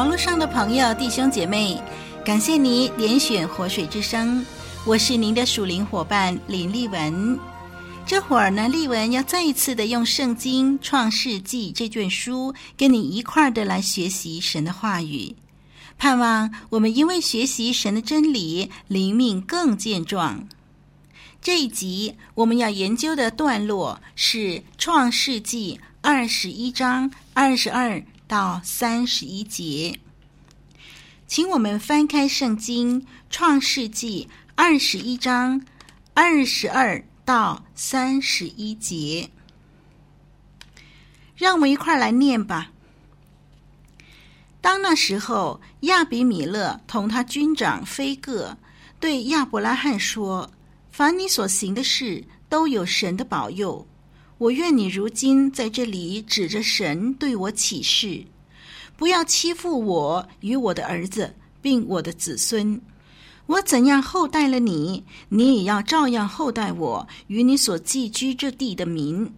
网络上的朋友、弟兄姐妹，感谢你点选活水之声，我是您的属灵伙伴林丽文。这会儿呢，丽文要再一次的用《圣经·创世纪》这卷书，跟你一块儿的来学习神的话语，盼望我们因为学习神的真理，灵命更健壮。这一集我们要研究的段落是《创世纪》二十一章二十二到三十一节，请我们翻开圣经《创世纪》二十一章二十二到三十一节，让我们一块来念吧。当那时候，亚比米勒同他军长非各对亚伯拉罕说：“凡你所行的事，都有神的保佑。”我愿你如今在这里指着神对我起誓，不要欺负我与我的儿子，并我的子孙。我怎样厚待了你，你也要照样厚待我与你所寄居之地的民。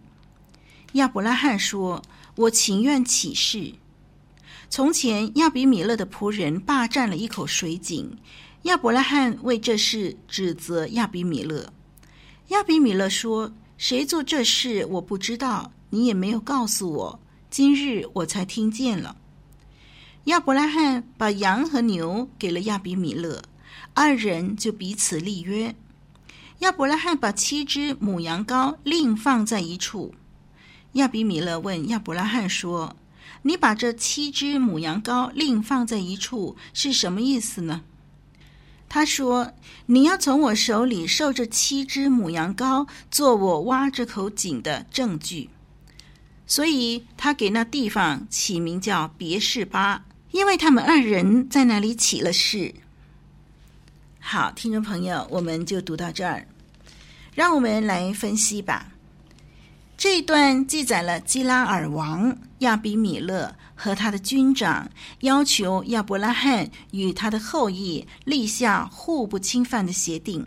亚伯拉罕说：“我情愿起誓。”从前亚比米勒的仆人霸占了一口水井，亚伯拉罕为这事指责亚比米勒。亚比米勒说。谁做这事，我不知道，你也没有告诉我。今日我才听见了。亚伯拉罕把羊和牛给了亚比米勒，二人就彼此立约。亚伯拉罕把七只母羊羔另放在一处。亚比米勒问亚伯拉罕说：“你把这七只母羊羔另放在一处是什么意思呢？”他说：“你要从我手里受这七只母羊羔，做我挖这口井的证据。”所以，他给那地方起名叫别是巴，因为他们二人在那里起了誓。好，听众朋友，我们就读到这儿，让我们来分析吧。这一段记载了基拉尔王亚比米勒和他的军长要求亚伯拉罕与他的后裔立下互不侵犯的协定。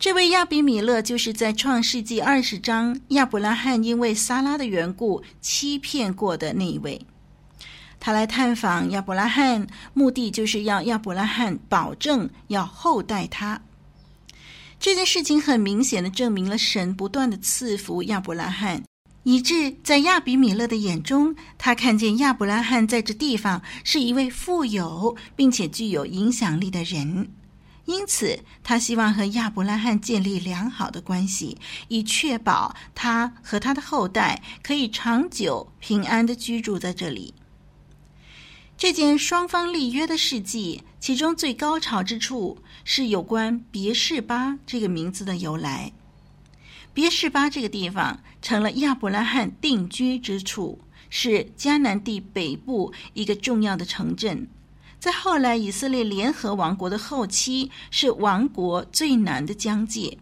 这位亚比米勒就是在创世纪二十章亚伯拉罕因为撒拉的缘故欺骗过的那一位。他来探访亚伯拉罕，目的就是要亚伯拉罕保证要厚待他。这件事情很明显的证明了神不断的赐福亚伯拉罕，以致在亚比米勒的眼中，他看见亚伯拉罕在这地方是一位富有并且具有影响力的人，因此他希望和亚伯拉罕建立良好的关系，以确保他和他的后代可以长久平安的居住在这里。这件双方立约的事迹，其中最高潮之处是有关别是巴这个名字的由来。别是巴这个地方成了亚伯拉罕定居之处，是迦南地北部一个重要的城镇。在后来以色列联合王国的后期，是王国最南的疆界。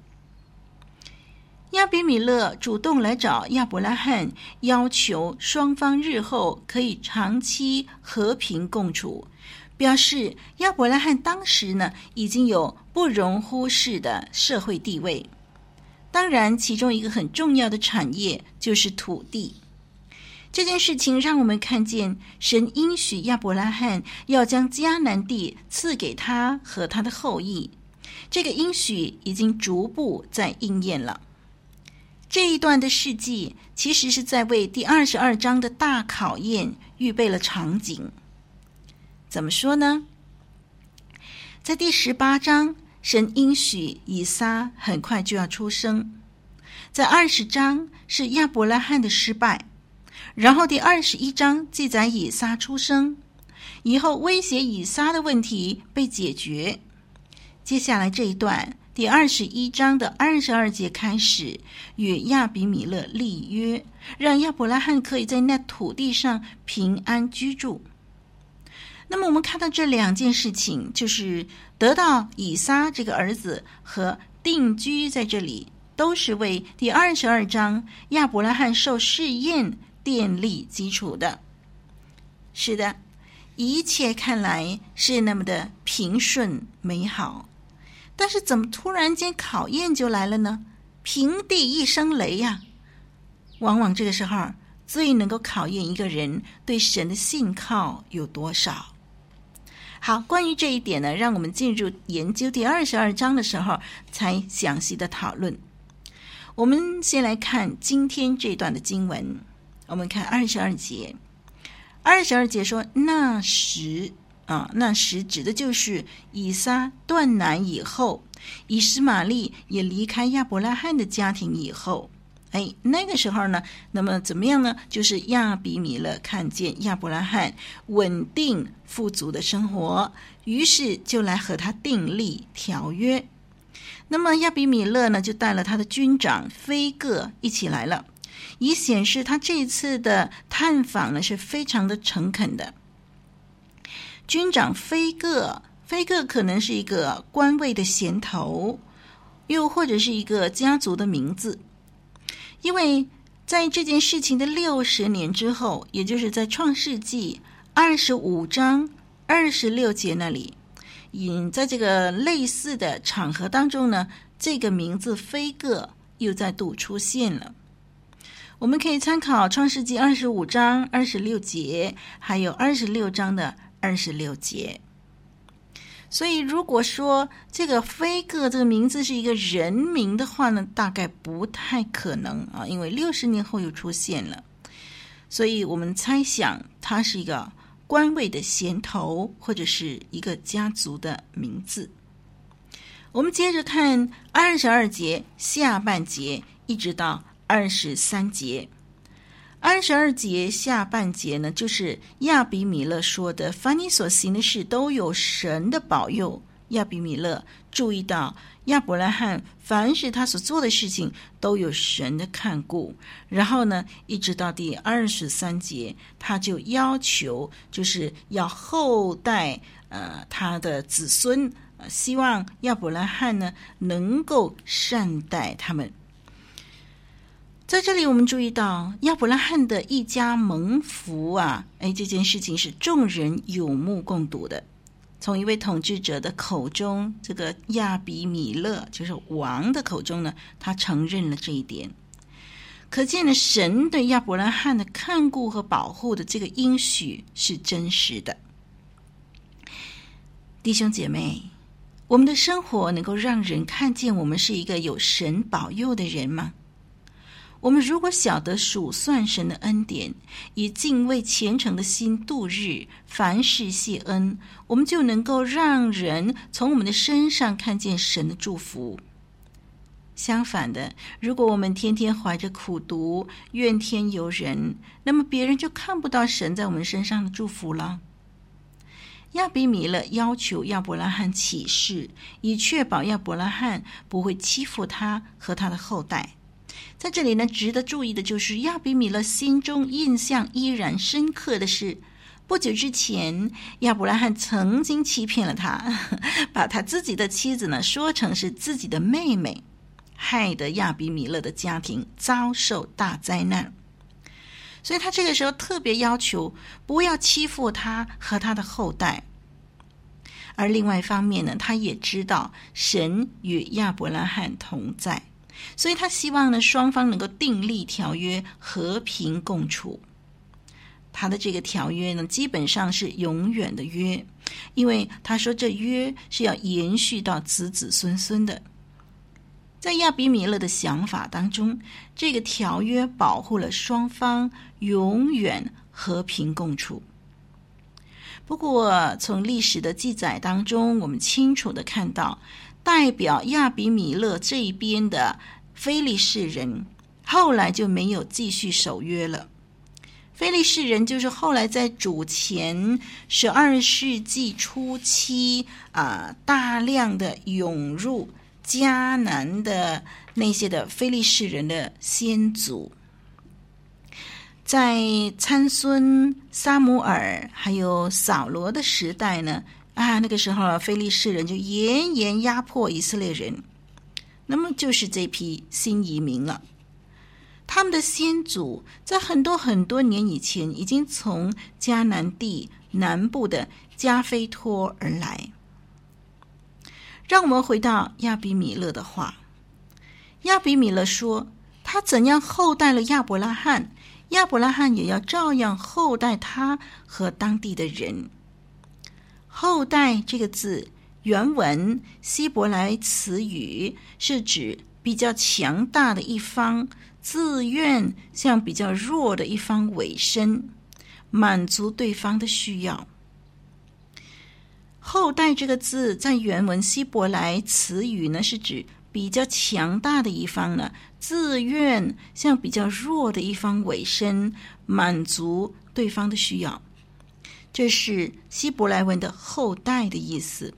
亚比米勒主动来找亚伯拉罕，要求双方日后可以长期和平共处，表示亚伯拉罕当时呢已经有不容忽视的社会地位。当然，其中一个很重要的产业就是土地。这件事情让我们看见神应许亚伯拉罕要将迦南地赐给他和他的后裔，这个应许已经逐步在应验了。这一段的事迹，其实是在为第二十二章的大考验预备了场景。怎么说呢？在第十八章，神应许以撒很快就要出生；在二十章是亚伯拉罕的失败，然后第二十一章记载以撒出生，以后威胁以撒的问题被解决。接下来这一段第二十一章的二十二节开始，与亚比米勒立约，让亚伯拉罕可以在那土地上平安居住。那么我们看到这两件事情，就是得到以撒这个儿子和定居在这里，都是为第二十二章亚伯拉罕受试验奠立基础的。是的，一切看来是那么的平顺美好。但是怎么突然间考验就来了呢？平地一声雷呀！往往这个时候最能够考验一个人对神的信靠有多少。好，关于这一点呢，让我们进入研究第二十二章的时候才详细的讨论。我们先来看今天这段的经文，我们看二十二节。二十二节说：“那时。”啊，那时指的就是以撒断奶以后，以实玛利也离开亚伯拉罕的家庭以后，哎，那个时候呢，那么怎么样呢？就是亚比米勒看见亚伯拉罕稳定富足的生活，于是就来和他订立条约。那么亚比米勒呢，就带了他的军长菲戈一起来了，以显示他这次的探访呢是非常的诚恳的。军长菲戈，菲戈可能是一个官位的衔头，又或者是一个家族的名字。因为在这件事情的六十年之后，也就是在创世纪二十五章二十六节那里，引在这个类似的场合当中呢，这个名字非各又再度出现了。我们可以参考创世纪二十五章二十六节，还有二十六章的。二十六节，所以如果说这个飞哥这个名字是一个人名的话呢，大概不太可能啊，因为六十年后又出现了，所以我们猜想他是一个官位的衔头，或者是一个家族的名字。我们接着看二十二节下半节，一直到二十三节。二十二节下半节呢，就是亚比米勒说的：“凡你所行的事，都有神的保佑。”亚比米勒注意到亚伯拉罕，凡是他所做的事情，都有神的看顾。然后呢，一直到第二十三节，他就要求，就是要后代，呃，他的子孙，呃，希望亚伯拉罕呢能够善待他们。在这里，我们注意到亚伯拉罕的一家蒙福啊！哎，这件事情是众人有目共睹的。从一位统治者的口中，这个亚比米勒就是王的口中呢，他承认了这一点。可见呢，神对亚伯拉罕的看顾和保护的这个应许是真实的。弟兄姐妹，我们的生活能够让人看见我们是一个有神保佑的人吗？我们如果晓得数算神的恩典，以敬畏虔诚的心度日，凡事谢恩，我们就能够让人从我们的身上看见神的祝福。相反的，如果我们天天怀着苦读、怨天尤人，那么别人就看不到神在我们身上的祝福了。亚比米勒要求亚伯拉罕起誓，以确保亚伯拉罕不会欺负他和他的后代。在这里呢，值得注意的就是亚比米勒心中印象依然深刻的是，不久之前亚伯拉罕曾经欺骗了他，把他自己的妻子呢说成是自己的妹妹，害得亚比米勒的家庭遭受大灾难。所以他这个时候特别要求不要欺负他和他的后代。而另外一方面呢，他也知道神与亚伯拉罕同在。所以他希望呢，双方能够订立条约，和平共处。他的这个条约呢，基本上是永远的约，因为他说这约是要延续到子子孙孙的。在亚比米勒的想法当中，这个条约保护了双方永远和平共处。不过，从历史的记载当中，我们清楚地看到。代表亚比米勒这一边的非利士人，后来就没有继续守约了。非利士人就是后来在主前十二世纪初期啊、大量的涌入迦南的那些的非利士人的先祖。在参孙、撒母耳还有扫罗的时代呢，啊，那个时候非利士人就严严压迫以色列人，那么就是这批新移民了。他们的先祖在很多很多年以前已经从迦南地南部的加菲托而来。让我们回到亚比米勒的话，亚比米勒说：“他怎样厚待了亚伯拉罕。”亚伯拉罕也要照样厚待他和当地的人。后代这个字原文希伯来词语是指比较强大的一方自愿向比较弱的一方委身，满足对方的需要。后代这个字在原文希伯来词语呢是指。比较强大的一方呢，自愿向比较弱的一方委身，满足对方的需要，这是希伯来文的“后代”的意思。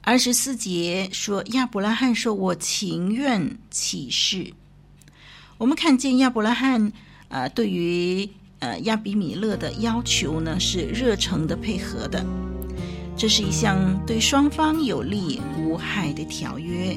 二十四节说，亚伯拉罕说：“我情愿起誓。”我们看见亚伯拉罕、呃，对于呃亚比米勒的要求呢，是热诚的配合的。这是一项对双方有利无害的条约。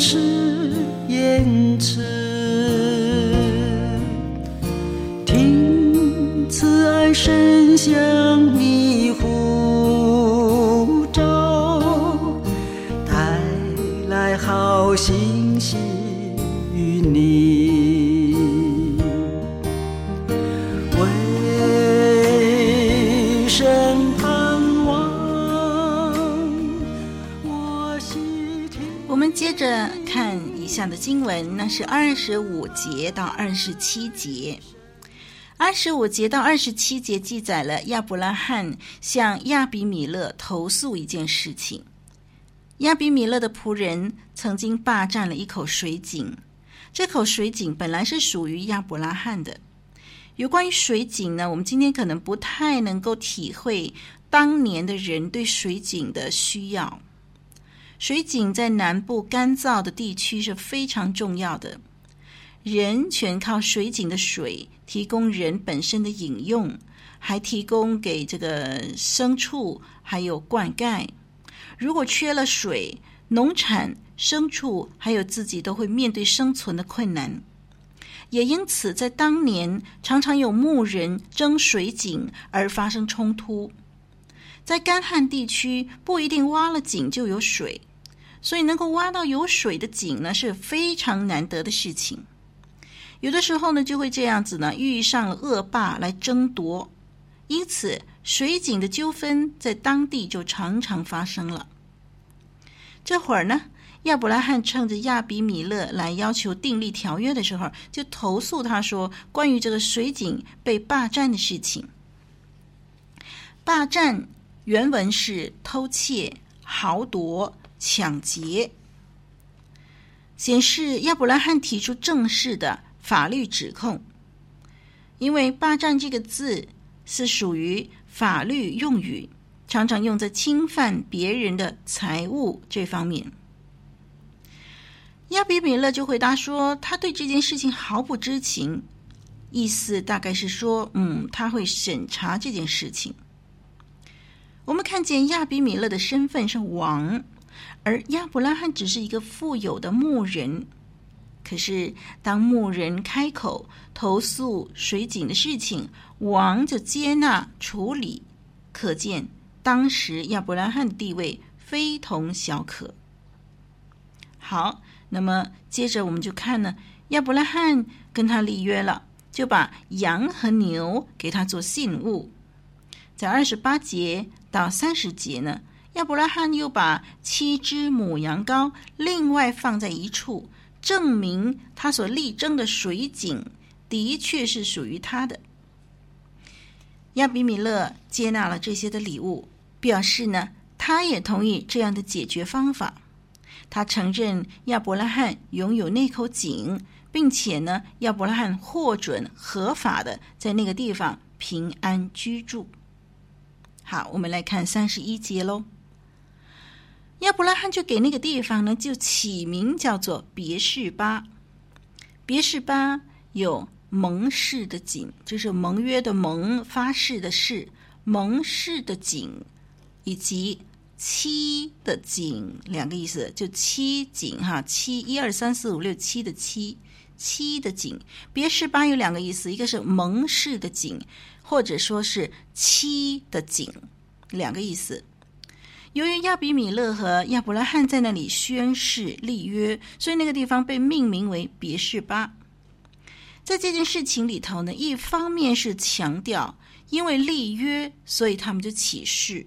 是言辞，听慈爱声响。讲的经文那是二十五节到二十七节，二十五节到二十七节记载了亚伯拉罕向亚比米勒投诉一件事情。亚比米勒的仆人曾经霸占了一口水井，这口水井本来是属于亚伯拉罕的。有关于水井呢，我们今天可能不太能够体会当年的人对水井的需要。水井在南部干燥的地区是非常重要的，人全靠水井的水提供人本身的饮用，还提供给这个牲畜还有灌溉。如果缺了水，农产、牲畜还有自己都会面对生存的困难。也因此，在当年常常有牧人争水井而发生冲突。在干旱地区，不一定挖了井就有水。所以，能够挖到有水的井呢，是非常难得的事情。有的时候呢，就会这样子呢，遇上了恶霸来争夺，因此水井的纠纷在当地就常常发生了。这会儿呢，亚伯拉罕趁着亚比米勒来要求订立条约的时候，就投诉他说，关于这个水井被霸占的事情。霸占原文是偷窃、豪夺。抢劫，显示亚伯拉罕提出正式的法律指控，因为“霸占”这个字是属于法律用语，常常用在侵犯别人的财物这方面。亚比米勒就回答说，他对这件事情毫不知情，意思大概是说，嗯，他会审查这件事情。我们看见亚比米勒的身份是王。而亚伯拉罕只是一个富有的牧人，可是当牧人开口投诉水井的事情，王就接纳处理，可见当时亚伯拉罕的地位非同小可。好，那么接着我们就看呢，亚伯拉罕跟他立约了，就把羊和牛给他做信物。在二十八节到三十节呢，亚伯拉罕又把七只母羊羔另外放在一处，证明他所力争的水井的确是属于他的。亚比米勒接纳了这些的礼物，表示呢，他也同意这样的解决方法。他承认亚伯拉罕拥有那口井，并且呢，亚伯拉罕获准合法的在那个地方平安居住。好，我们来看三十一节喽。亚伯拉罕就给那个地方呢，就起名叫做别是巴。别是巴有盟誓的井，就是盟约的盟，发誓的誓，盟誓的井，以及。七的井两个意思，就七井哈，七一二三四五六七的七，七的井。别是巴有两个意思，一个是盟誓的井，或者说是七的井，两个意思。由于亚比米勒和亚伯拉罕在那里宣誓立约，所以那个地方被命名为别是巴。在这件事情里头呢，一方面是强调因为立约，所以他们就起誓。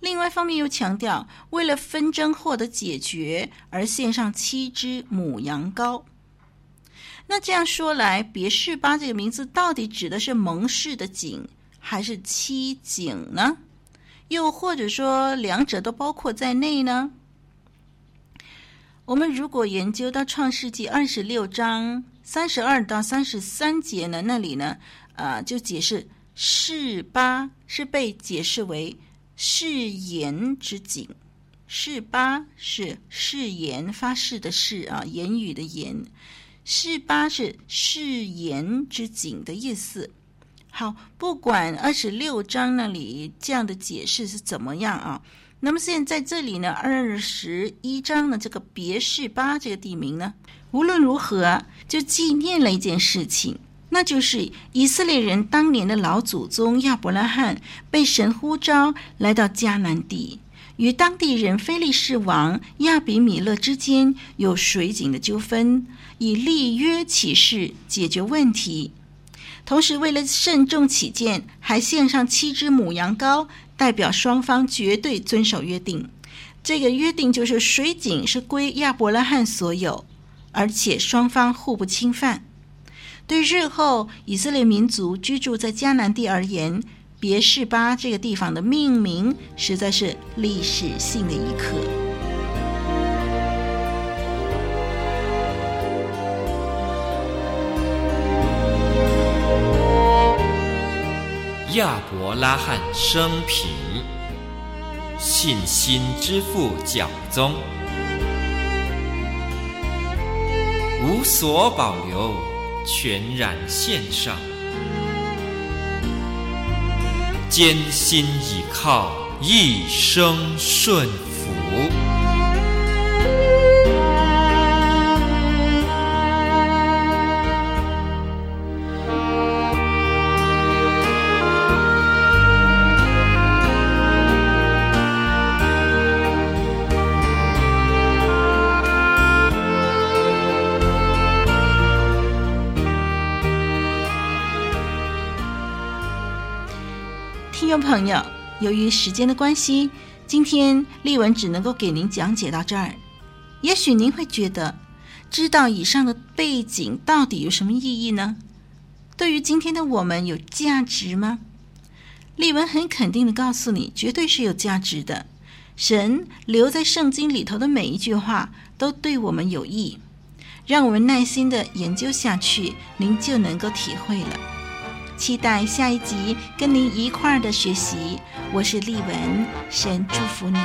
另外一方面又强调，为了纷争获得解决而献上七只母羊羔。那这样说来，别是巴这个名字到底指的是盟誓的井，还是七井呢？又或者说两者都包括在内呢？我们如果研究到创世纪二十六章三十二到三十三节呢，那里呢，呃，就解释示巴是被解释为。誓言之井，示巴是誓言发誓的誓啊，言语的言，示巴是誓言之井的意思。好，不管二十六章那里这样的解释是怎么样啊，那么现在这里呢，二十一章的这个别是巴这个地名呢，无论如何就纪念了一件事情。那就是以色列人当年的老祖宗亚伯拉罕被神呼召来到迦南地，与当地人非利士王亚比米勒之间有水井的纠纷，以立约起誓解决问题。同时，为了慎重起见，还献上七只母羊羔，代表双方绝对遵守约定。这个约定就是水井是归亚伯拉罕所有，而且双方互不侵犯。对日后以色列民族居住在迦南地而言，别是巴这个地方的命名实在是历史性的一刻。亚伯拉罕生平，信心之父教宗，无所保留。全然献上，艰辛倚靠，一生顺服。众朋友，由于时间的关系，今天丽文只能够给您讲解到这儿。也许您会觉得，知道以上的背景到底有什么意义呢？对于今天的我们有价值吗？丽文很肯定地告诉你，绝对是有价值的。神留在圣经里头的每一句话都对我们有益，让我们耐心地研究下去，您就能够体会了。期待下一集跟您一块儿的学习，我是丽文，神祝福你。